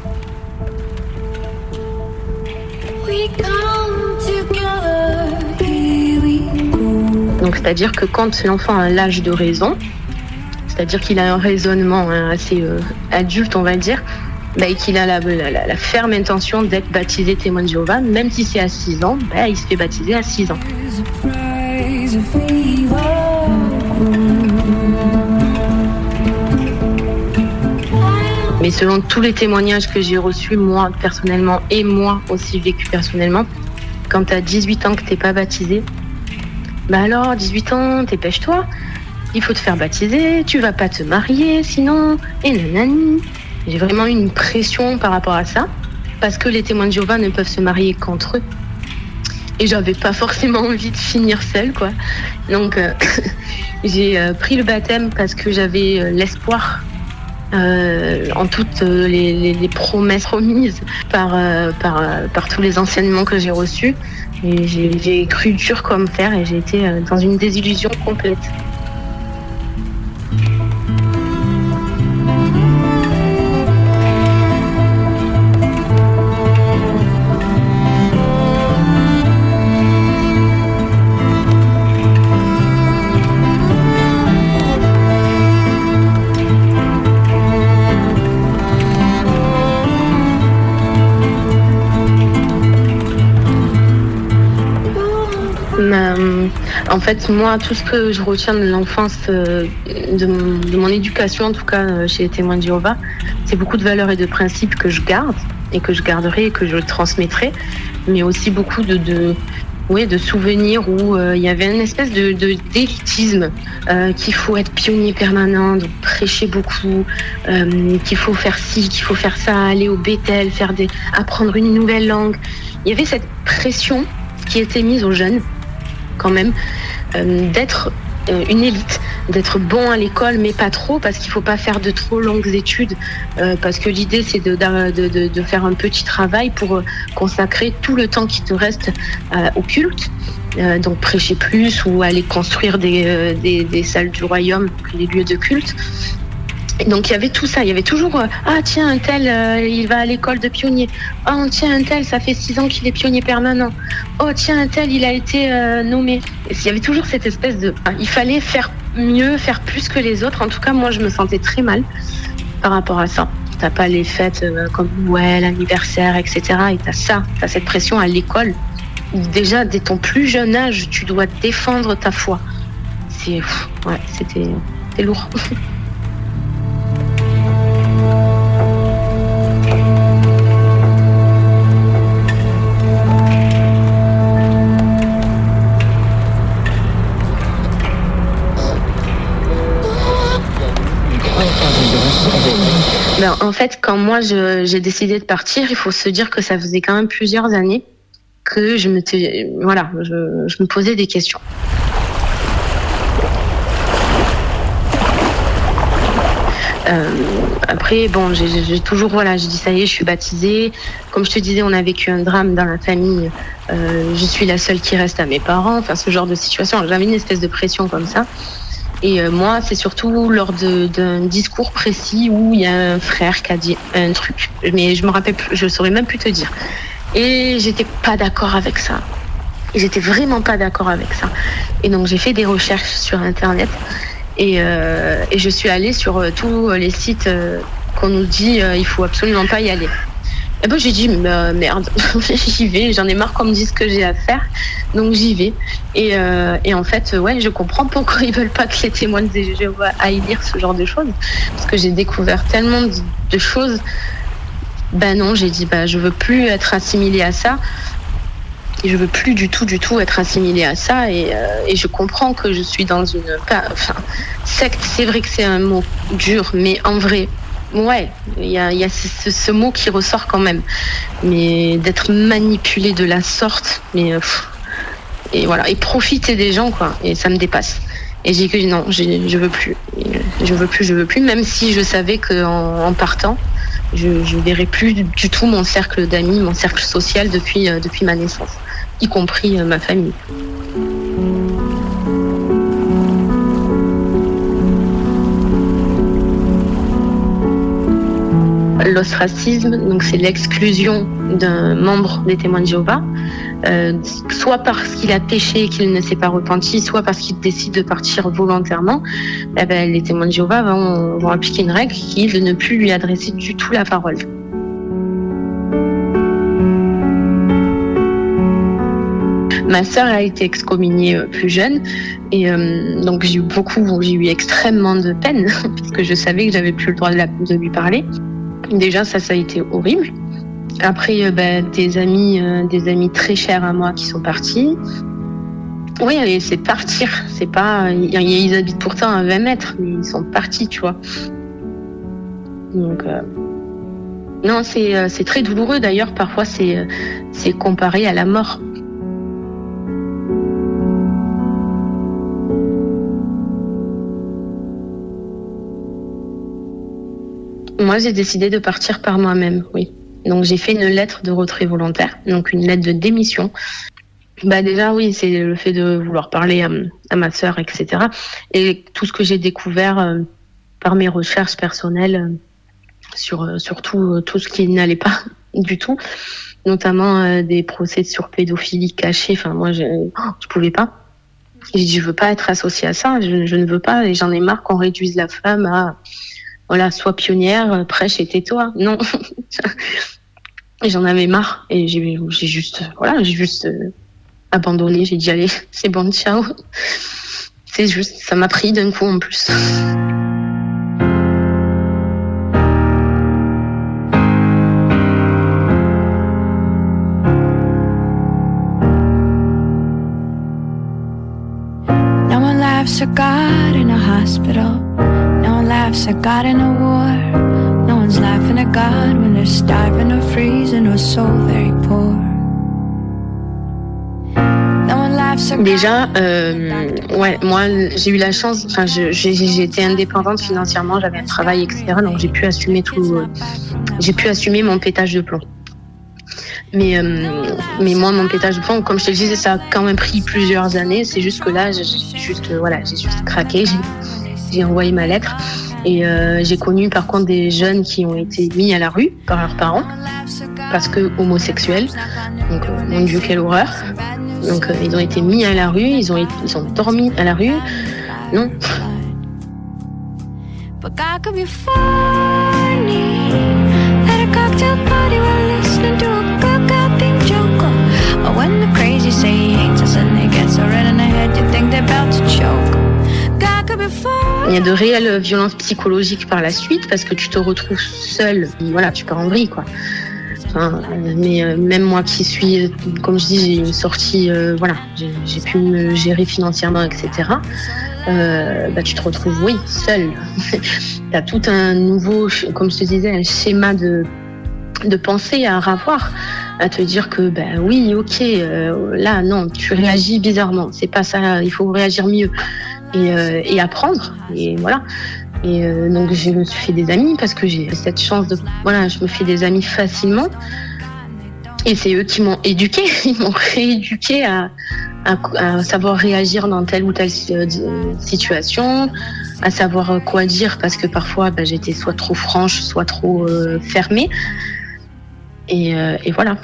Donc, c'est-à-dire que quand l'enfant a l'âge de raison, c'est-à-dire qu'il a un raisonnement hein, assez euh, adulte, on va dire, bah, et qu'il a la, ferme intention d'être baptisé témoin de Jéhovah, même si c'est à 6 ans, bah, il se fait baptiser à 6 ans. Mais selon tous les témoignages que j'ai reçus, moi personnellement, et moi aussi vécu personnellement, quand tu as 18 ans que t'es pas baptisé, bah alors, 18 ans, dépêche-toi, il faut te faire baptiser, tu vas pas te marier sinon, et nanani. J'ai vraiment une pression par rapport à ça, parce que les témoins de Jéhovah ne peuvent se marier qu'entre eux. Et j'avais pas forcément envie de finir seule, quoi. Donc, euh, j'ai euh, pris le baptême parce que j'avais euh, l'espoir en toutes les, promesses remises par, par tous les enseignements que j'ai reçus. J'ai cru dur comme fer et j'ai été euh, dans une désillusion complète. Fait, moi, tout ce que je retiens de l'enfance, euh, de, mon- éducation, en tout cas euh, chez les témoins de Jéhovah, c'est beaucoup de valeurs et de principes que je garde et que je garderai et que je transmettrai, mais aussi beaucoup de, ouais, de souvenirs où euh, il y avait une espèce de d'élitisme, qu'il faut être pionnier permanent, donc prêcher beaucoup, qu'il faut faire ci, qu'il faut faire ça, aller au Bethel, faire des, apprendre une nouvelle langue. Il y avait cette pression qui était mise aux jeunes quand même, d'être euh, une élite, d'être bon à l'école, mais pas trop, parce qu'il faut pas faire de trop longues études, euh, parce que l'idée c'est de, faire un petit travail pour euh, consacrer tout le temps qui te reste euh, au culte. Euh, donc prêcher plus ou aller construire des, euh, des, des salles du royaume, les lieux de culte. Donc il y avait tout ça, il y avait toujours euh, ah tiens un tel euh, il va à l'école de pionnier, oh tiens un tel ça fait six ans qu'il est pionnier permanent, oh tiens un tel il a été euh, nommé. Il y avait toujours cette espèce de ah, il fallait faire mieux, faire plus que les autres. En tout cas moi je me sentais très mal par rapport à ça. T'as pas les fêtes comme Noël, anniversaire, etc. Et t'as ça, t'as cette pression à l'école déjà dès ton plus jeune âge tu dois défendre ta foi. C'est ouais c'était lourd. Ben, en fait, quand moi je- j'ai décidé de partir, il faut se dire que ça faisait quand même plusieurs années que je me, voilà, je, je me posais des questions. Euh, après, bon, j'ai toujours, voilà, j'ai dit ça y est, je suis baptisée. Comme je te disais, on a vécu un drame dans la famille. Euh, je suis la seule qui reste à mes parents. Enfin, ce genre de situation. J'avais une espèce de pression comme ça. Et euh, moi, c'est surtout lors d'un discours précis où il y a un frère qui a dit un truc. Mais je me rappelle, je saurais même plus te dire. Et j'étais pas d'accord avec ça. J'étais vraiment pas d'accord avec ça. Et donc j'ai fait des recherches sur Internet et, euh, je suis allée sur euh, tous les sites qu'on nous dit euh, il faut absolument pas y aller. Et ben j'ai dit euh, merde, j'y vais, j'en ai marre qu'on me dise ce que j'ai à faire, donc j'y vais. Et, euh, en fait, ouais, je comprends pourquoi ils veulent pas que les témoins de Jéhovah aillent lire ce genre de choses, parce que j'ai découvert tellement de, choses. Ben non, j'ai dit bah je veux plus être assimilée à ça. Et je veux plus du tout, du tout être assimilée à ça. Et, euh, et je comprends que je suis dans une. enfin, secte, c'est vrai que c'est un mot dur, mais en vrai, ouais, il y a, ce, mot qui ressort quand même. Mais d'être manipulé de la sorte, mais euh, et voilà, et profiter des gens quoi, et ça me dépasse. Et j'ai dit que non, je veux plus, je veux plus, je veux plus, même si je savais qu'en en partant, je, je verrais plus du, tout mon cercle d'amis, mon cercle social depuis euh, ma naissance, y compris euh, ma famille. L'ostracisme, donc c'est l'exclusion d'un membre des témoins de Jéhovah, euh, soit parce qu'il a péché et qu'il ne s'est pas repenti, soit parce qu'il décide de partir volontairement. Eh ben, les témoins de Jéhovah vont, appliquer une règle qui est de ne plus lui adresser du tout la parole. Ma sœur a été excommuniée euh, plus jeune et euh, donc j'ai eu beaucoup, j'ai eu extrêmement de peine parce que je savais que j'avais plus le droit de lui parler. Déjà ça, ça a été horrible. Après, euh, ben, des amis, euh, des amis très chers à moi qui sont partis. Oui, c'est partir. C'est pas, ils, habitent pourtant à 20 mètres, mais ils sont partis, tu vois. Donc, euh, non, c'est très douloureux. D'ailleurs, parfois, c'est comparé à la mort. Moi, j'ai décidé de partir par moi-même, oui. Donc, j'ai fait une lettre de retrait volontaire, donc une lettre de démission. Bah déjà, oui, c'est le fait de vouloir parler à, ma sœur, etc. Et tout ce que j'ai découvert euh, par mes recherches personnelles euh, sur, euh, sur tout, ce qui n'allait pas du tout, notamment des procès sur pédophilie cachés. Enfin, moi, je ne pouvais pas. J'ai dit, je veux pas être associée à ça, je, je ne veux pas, et j'en ai marre qu'on réduise la femme à, voilà, sois pionnière, euh, prêche et tais-toi. Non. J'en avais marre, et j'ai juste, voilà, j'ai juste euh, abandonné, j'ai dit, allez, c'est bon, ciao. C'est juste, ça m'a pris d'un coup en plus. No one laughs at God in a hospital. No one laughs at God in a war. No one's laughing at God when they're starving or freezing or so very poor. Déjà, euh, ouais, moi, j'ai eu la chance, enfin, été indépendante financièrement, j'avais un travail, etc. Donc, j'ai pu assumer tout, euh, j'ai pu assumer mon pétage de plomb. Mais, euh, mais moi, mon pétage de plomb, comme je te le disais, ça a quand même pris plusieurs années. C'est juste que là, j'ai juste, voilà, j'ai juste craqué. J'ai- J'ai envoyé ma lettre. Et euh, j'ai connu par contre des jeunes qui ont été mis à la rue par leurs parents parce que homosexuels. Donc, euh, mon Dieu, quelle horreur. Donc, euh, ils ont été mis à la rue, ils ont, été- ils ont dormi à la rue. Non. Or when the crazy so red in the head, you think they're about to choke. Il y a de réelles violences psychologiques par la suite parce que tu te retrouves seul. Voilà, tu pars en vrille, quoi. Mais euh, même moi qui suis, comme je dis, j'ai une sortie, euh, voilà, j'ai pu me gérer financièrement, etc. Euh, bah, tu te retrouves, oui, seul. tu as tout un nouveau, comme je te disais, un schéma de, de pensée à revoir, à te dire que, ben oui, ok, là, non, tu réagis bizarrement, c'est pas ça, il faut réagir mieux et, euh, et apprendre. Et voilà. Et euh, donc je me suis fait des amis parce que j'ai cette chance de voilà, je me fais des amis facilement. Et c'est eux qui m'ont éduqué, ils m'ont rééduqué à, savoir réagir dans telle ou telle euh, situation, à savoir quoi dire parce que parfois bah, j'étais soit trop franche, soit trop fermée. Et, et voilà.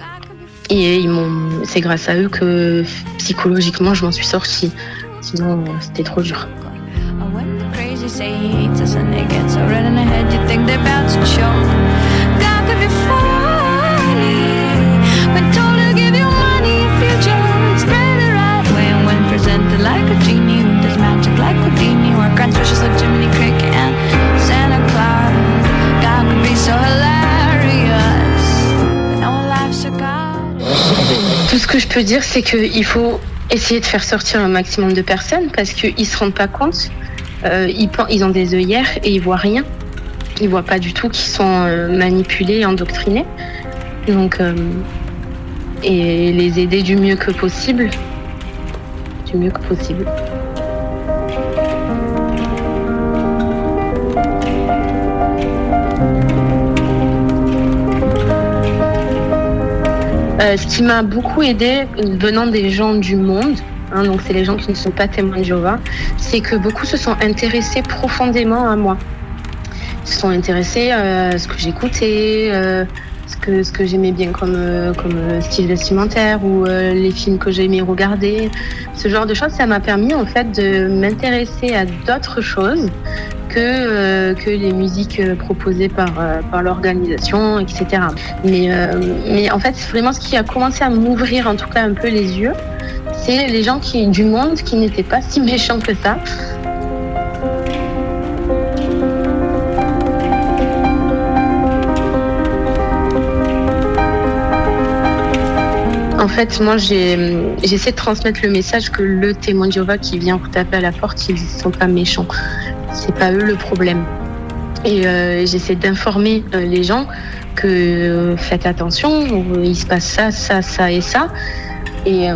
Et ils m'ont, c'est grâce à eux que psychologiquement je m'en suis sortie. Sinon, euh, c'était trop dur. Tout ce que je peux dire, c'est qu'il faut essayer de faire sortir un maximum de personnes parce qu'ils se rendent pas compte. Euh, ils, ont des œillères et ils voient rien. ils voient pas du tout qu'ils sont euh, manipulés endoctrinés. Donc, euh, et les aider du mieux que possible. Du mieux que possible. Euh, ce qui m'a beaucoup aidé venant des gens du monde, hein, donc c'est les gens qui ne sont pas témoins de Jéhovah, c'est que beaucoup se sont intéressés profondément à moi. Ils se sont intéressés euh, à ce que j'écoutais, euh, ce que, ce que j'aimais bien comme, comme style vestimentaire ou les films que j'aimais regarder. Ce genre de choses, ça m'a permis en fait de m'intéresser à d'autres choses que, euh, que les musiques euh, proposées par, euh, par l'organisation, etc. Mais, mais en fait, vraiment ce qui a commencé à m'ouvrir en tout cas un peu les yeux, c'est les gens qui, du monde qui n'étaient pas si méchants que ça. En fait, moi, j'essaie de transmettre le message que le témoin de Jéhovah qui vient vous taper à la porte, ils ne sont pas méchants. C'est pas eux le problème. Et euh, j'essaie d'informer euh, les gens que euh, faites attention, il se passe ça, ça, ça et ça. Et,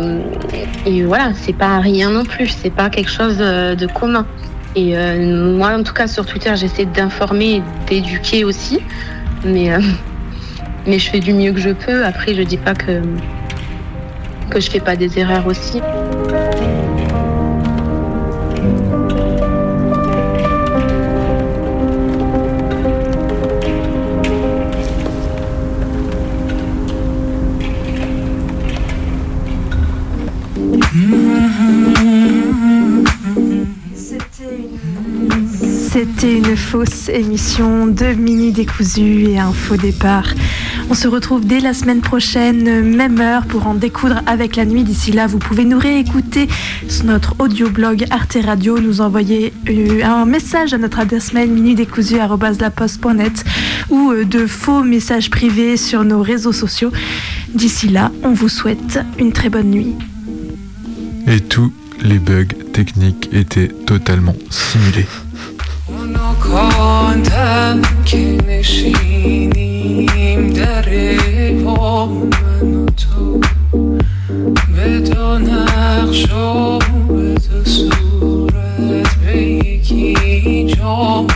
et voilà, c'est pas rien non plus, c'est pas quelque chose de commun. Et moi, en tout cas, sur Twitter, j'essaie d'informer d'éduquer aussi. Mais, mais je fais du mieux que je peux. Après, je dis pas que, que je fais pas des erreurs aussi. Émission de Mini Décousu et un faux départ. On se retrouve dès la semaine prochaine, même heure, pour en découdre avec la nuit. D'ici là, vous pouvez nous réécouter sur notre audioblog Arte Radio, nous envoyer euh, un message à notre adresse mail minidécousu.net ou euh, de faux messages privés sur nos réseaux sociaux. D'ici là, on vous souhaite une très bonne nuit. Et tous les bugs techniques étaient totalement simulés. کاندم که نشینیم در پا من و تو. به دو نقش و به دو صورت به یکی جا.